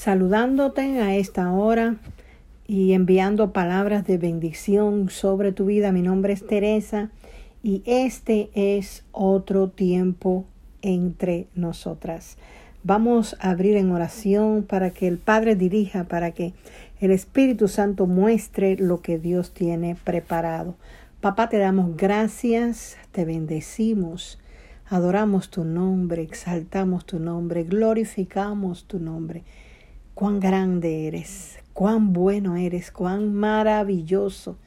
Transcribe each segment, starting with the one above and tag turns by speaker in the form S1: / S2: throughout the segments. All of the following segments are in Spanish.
S1: saludándote a esta hora y enviando palabras de bendición sobre tu vida. Mi nombre es Teresa y este es otro tiempo entre nosotras. Vamos a abrir en oración para que el Padre dirija, para que el Espíritu Santo muestre lo que Dios tiene preparado. Papá, te damos gracias, te bendecimos, adoramos tu nombre, exaltamos tu nombre, glorificamos tu nombre. Cuán grande eres, cuán bueno eres, cuán maravilloso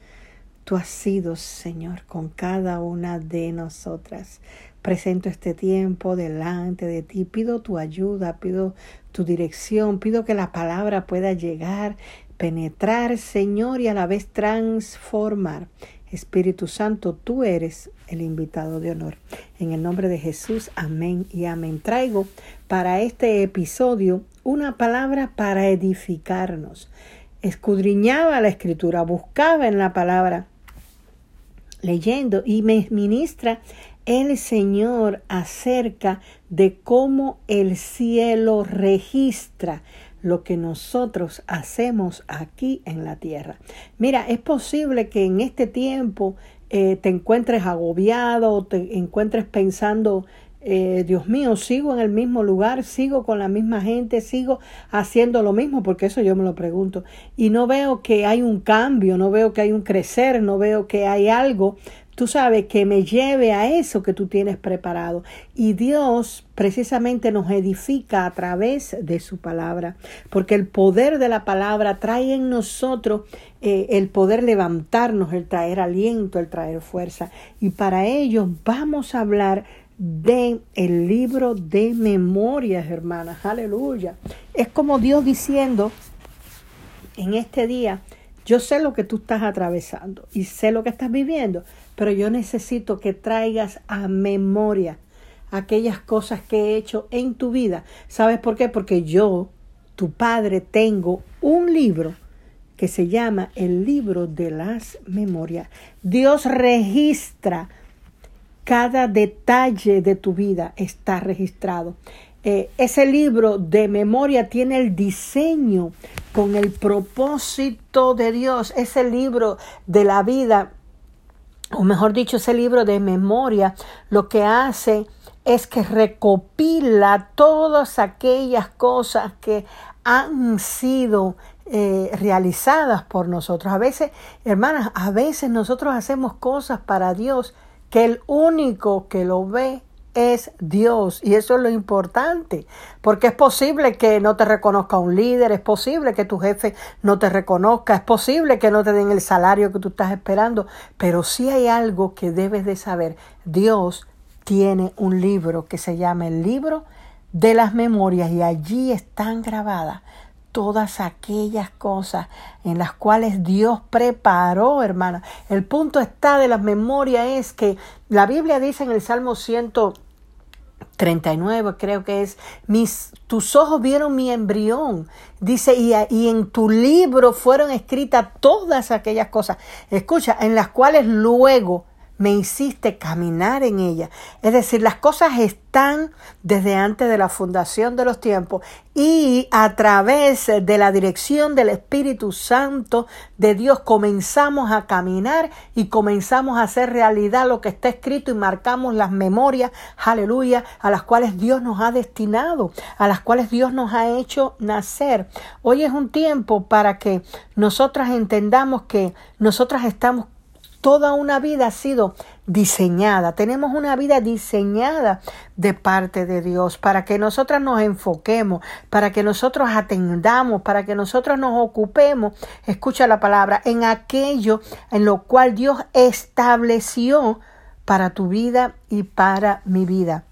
S1: tú has sido, Señor, con cada una de nosotras. Presento este tiempo delante de ti, pido tu ayuda, pido tu dirección, pido que la palabra pueda llegar, penetrar, Señor, y a la vez transformar. Espíritu Santo, tú eres el invitado de honor. En el nombre de Jesús, amén y amén. Traigo para este episodio una palabra para edificarnos. Escudriñaba la escritura, buscaba en la palabra, leyendo y me ministra el Señor acerca de cómo el cielo registra lo que nosotros hacemos aquí en la tierra. Mira, es posible que en este tiempo eh, te encuentres agobiado te encuentres pensando, eh, Dios mío, sigo en el mismo lugar, sigo con la misma gente, sigo haciendo lo mismo, porque eso yo me lo pregunto. Y no veo que hay un cambio, no veo que hay un crecer, no veo que hay algo tú sabes, que me lleve a eso que tú tienes preparado. Y Dios precisamente nos edifica a través de su palabra, porque el poder de la palabra trae en nosotros eh, el poder levantarnos, el traer aliento, el traer fuerza. Y para ello vamos a hablar de el libro de memorias, hermanas. Aleluya. Es como Dios diciendo en este día, yo sé lo que tú estás atravesando y sé lo que estás viviendo, pero yo necesito que traigas a memoria aquellas cosas que he hecho en tu vida. ¿Sabes por qué? Porque yo, tu padre, tengo un libro que se llama el libro de las memorias. Dios registra cada detalle de tu vida, está registrado. Eh, ese libro de memoria tiene el diseño con el propósito de Dios. Ese libro de la vida o mejor dicho, ese libro de memoria lo que hace es que recopila todas aquellas cosas que han sido eh, realizadas por nosotros. A veces, hermanas, a veces nosotros hacemos cosas para Dios que el único que lo ve es Dios y eso es lo importante, porque es posible que no te reconozca un líder, es posible que tu jefe no te reconozca, es posible que no te den el salario que tú estás esperando, pero sí hay algo que debes de saber, Dios tiene un libro que se llama el libro de las memorias y allí están grabadas todas aquellas cosas en las cuales Dios preparó, hermana. El punto está de las memorias es que la Biblia dice en el Salmo 100 39 creo que es, mis, tus ojos vieron mi embrión, dice, y, y en tu libro fueron escritas todas aquellas cosas, escucha, en las cuales luego me hiciste caminar en ella. Es decir, las cosas están desde antes de la fundación de los tiempos y a través de la dirección del Espíritu Santo de Dios comenzamos a caminar y comenzamos a hacer realidad lo que está escrito y marcamos las memorias, aleluya, a las cuales Dios nos ha destinado, a las cuales Dios nos ha hecho nacer. Hoy es un tiempo para que nosotras entendamos que nosotras estamos Toda una vida ha sido diseñada. Tenemos una vida diseñada de parte de Dios para que nosotras nos enfoquemos, para que nosotros atendamos, para que nosotros nos ocupemos, escucha la palabra, en aquello en lo cual Dios estableció para tu vida y para mi vida.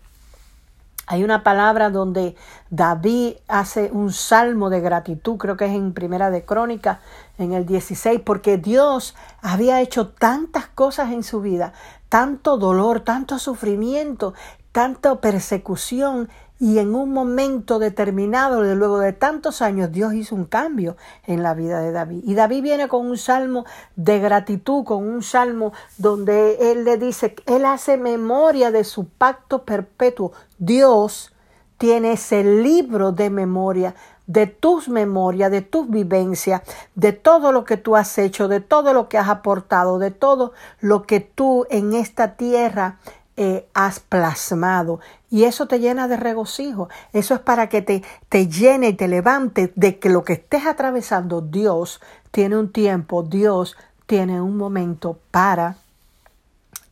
S1: Hay una palabra donde David hace un salmo de gratitud, creo que es en Primera de Crónica, en el 16, porque Dios había hecho tantas cosas en su vida, tanto dolor, tanto sufrimiento, tanta persecución, y en un momento determinado, luego de tantos años, Dios hizo un cambio en la vida de David. Y David viene con un salmo de gratitud, con un salmo donde él le dice, él hace memoria de su pacto perpetuo. Dios tiene ese libro de memoria de tus memorias, de tus vivencias, de todo lo que tú has hecho, de todo lo que has aportado, de todo lo que tú en esta tierra eh, has plasmado. Y eso te llena de regocijo. Eso es para que te, te llene y te levante de que lo que estés atravesando, Dios tiene un tiempo, Dios tiene un momento para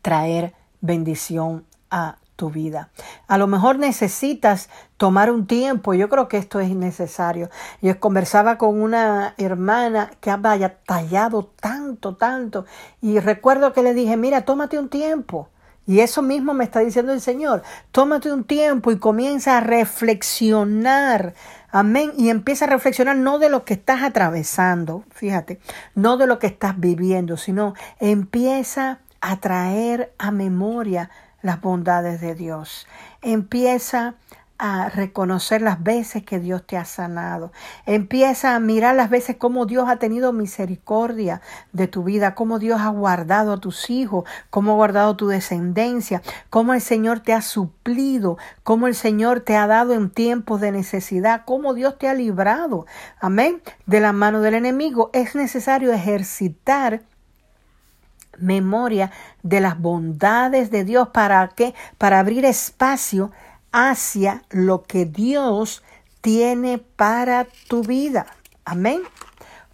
S1: traer bendición a tu vida. A lo mejor necesitas tomar un tiempo, yo creo que esto es necesario. Yo conversaba con una hermana que había tallado tanto, tanto, y recuerdo que le dije, mira, tómate un tiempo. Y eso mismo me está diciendo el Señor. Tómate un tiempo y comienza a reflexionar. Amén. Y empieza a reflexionar no de lo que estás atravesando, fíjate, no de lo que estás viviendo, sino empieza a traer a memoria las bondades de Dios. Empieza a reconocer las veces que Dios te ha sanado. Empieza a mirar las veces cómo Dios ha tenido misericordia de tu vida, cómo Dios ha guardado a tus hijos, cómo ha guardado tu descendencia, cómo el Señor te ha suplido, cómo el Señor te ha dado en tiempos de necesidad, cómo Dios te ha librado. Amén. De la mano del enemigo. Es necesario ejercitar memoria de las bondades de Dios para qué? Para abrir espacio hacia lo que Dios tiene para tu vida. Amén.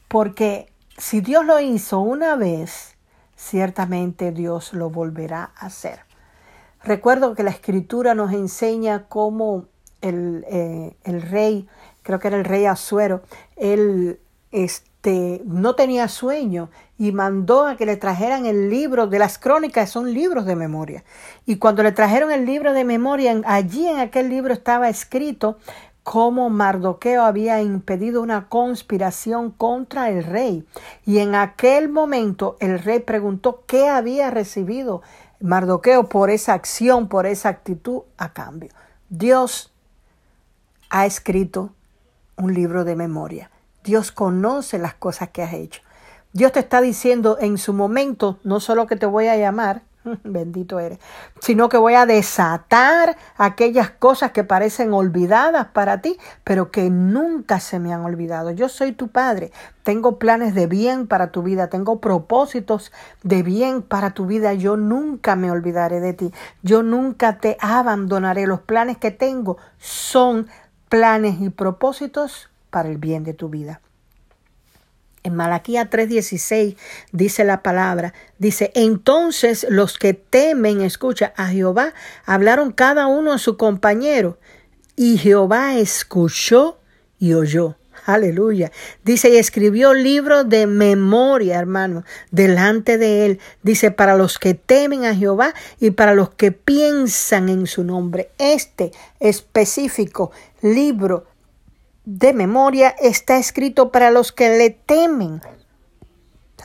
S1: Porque si Dios lo hizo una vez, ciertamente Dios lo volverá a hacer. Recuerdo que la escritura nos enseña cómo el, eh, el rey, creo que era el rey Azuero, él este, no tenía sueño y mandó a que le trajeran el libro de las crónicas, son libros de memoria. Y cuando le trajeron el libro de memoria, allí en aquel libro estaba escrito cómo Mardoqueo había impedido una conspiración contra el rey. Y en aquel momento el rey preguntó qué había recibido Mardoqueo por esa acción, por esa actitud a cambio. Dios ha escrito un libro de memoria. Dios conoce las cosas que has hecho. Dios te está diciendo en su momento, no solo que te voy a llamar, bendito eres, sino que voy a desatar aquellas cosas que parecen olvidadas para ti, pero que nunca se me han olvidado. Yo soy tu Padre, tengo planes de bien para tu vida, tengo propósitos de bien para tu vida, yo nunca me olvidaré de ti, yo nunca te abandonaré. Los planes que tengo son planes y propósitos para el bien de tu vida. En Malaquía 3:16 dice la palabra, dice, entonces los que temen, escucha, a Jehová, hablaron cada uno a su compañero, y Jehová escuchó y oyó. Aleluya. Dice, y escribió libro de memoria, hermano, delante de él. Dice, para los que temen a Jehová y para los que piensan en su nombre. Este específico libro de memoria está escrito para los que le temen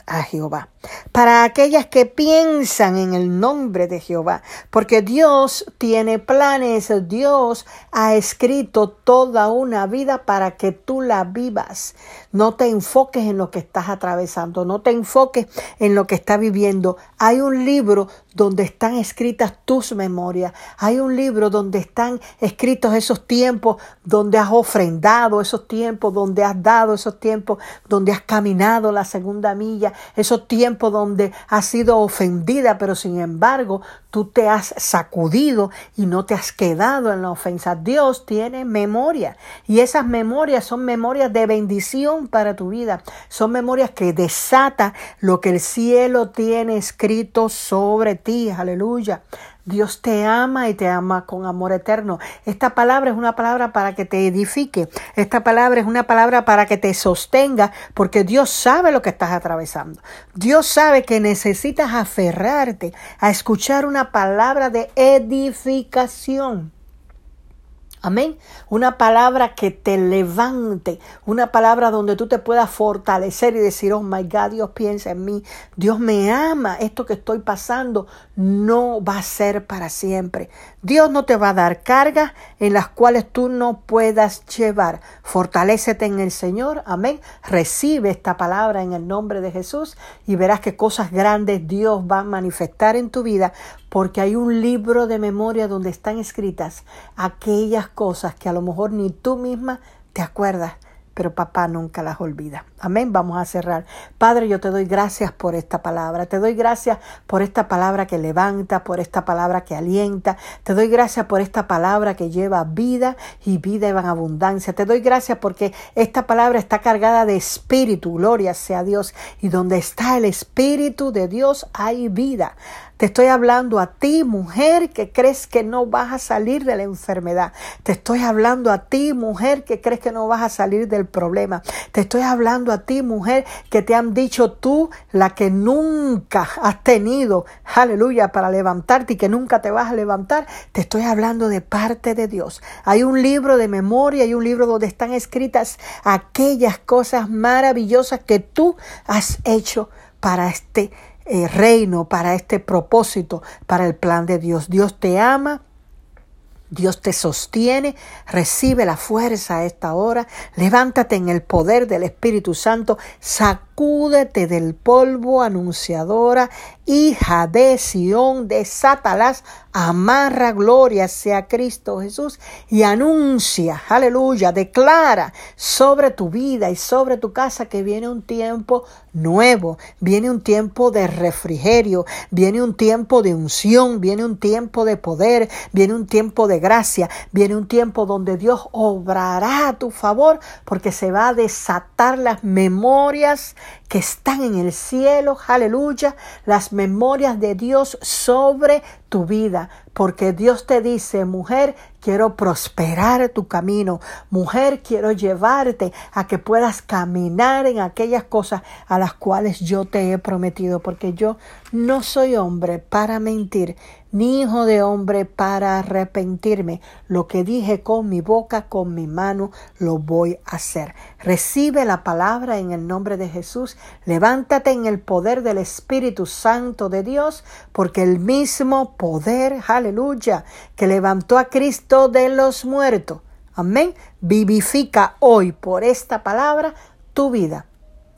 S1: a Jehová para aquellas que piensan en el nombre de Jehová, porque Dios tiene planes, Dios ha escrito toda una vida para que tú la vivas. No te enfoques en lo que estás atravesando, no te enfoques en lo que estás viviendo. Hay un libro donde están escritas tus memorias, hay un libro donde están escritos esos tiempos donde has ofrendado, esos tiempos donde has dado, esos tiempos donde has caminado la segunda milla, esos tiempos donde has sido ofendida, pero sin embargo tú te has sacudido y no te has quedado en la ofensa. Dios tiene memoria y esas memorias son memorias de bendición para tu vida. Son memorias que desatan lo que el cielo tiene escrito sobre ti. Aleluya. Dios te ama y te ama con amor eterno. Esta palabra es una palabra para que te edifique. Esta palabra es una palabra para que te sostenga porque Dios sabe lo que estás atravesando. Dios sabe que necesitas aferrarte a escuchar una palabra de edificación. Amén. Una palabra que te levante, una palabra donde tú te puedas fortalecer y decir, oh my God, Dios piensa en mí, Dios me ama, esto que estoy pasando no va a ser para siempre. Dios no te va a dar cargas en las cuales tú no puedas llevar. Fortalécete en el Señor, amén. Recibe esta palabra en el nombre de Jesús y verás que cosas grandes Dios va a manifestar en tu vida porque hay un libro de memoria donde están escritas aquellas cosas que a lo mejor ni tú misma te acuerdas pero papá nunca las olvida. Amén. Vamos a cerrar. Padre, yo te doy gracias por esta palabra. Te doy gracias por esta palabra que levanta, por esta palabra que alienta. Te doy gracias por esta palabra que lleva vida y vida en abundancia. Te doy gracias porque esta palabra está cargada de espíritu. Gloria sea Dios. Y donde está el espíritu de Dios hay vida. Te estoy hablando a ti, mujer, que crees que no vas a salir de la enfermedad. Te estoy hablando a ti, mujer, que crees que no vas a salir del problema. Te estoy hablando a ti, mujer, que te han dicho tú, la que nunca has tenido, aleluya, para levantarte y que nunca te vas a levantar. Te estoy hablando de parte de Dios. Hay un libro de memoria, hay un libro donde están escritas aquellas cosas maravillosas que tú has hecho para este eh, reino, para este propósito, para el plan de Dios. Dios te ama. Dios te sostiene, recibe la fuerza a esta hora, levántate en el poder del Espíritu Santo, sacúdete del polvo, anunciadora, hija de Sión, de Satanás, amarra gloria sea Cristo Jesús y anuncia, aleluya, declara sobre tu vida y sobre tu casa que viene un tiempo nuevo, viene un tiempo de refrigerio, viene un tiempo de unción, viene un tiempo de poder, viene un tiempo de gracia, viene un tiempo donde Dios obrará a tu favor porque se va a desatar las memorias que están en el cielo, aleluya, las memorias de Dios sobre tu vida, porque Dios te dice, mujer, quiero prosperar tu camino, mujer, quiero llevarte a que puedas caminar en aquellas cosas a las cuales yo te he prometido, porque yo no soy hombre para mentir, ni hijo de hombre para arrepentirme. Lo que dije con mi boca, con mi mano, lo voy a hacer. Recibe la palabra en el nombre de Jesús. Levántate en el poder del Espíritu Santo de Dios, porque el mismo poder, aleluya, que levantó a Cristo de los muertos. Amén. Vivifica hoy por esta palabra tu vida.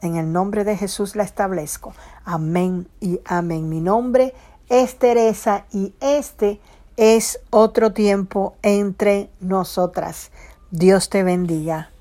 S1: En el nombre de Jesús la establezco. Amén y amén. Mi nombre es Teresa y este es otro tiempo entre nosotras. Dios te bendiga.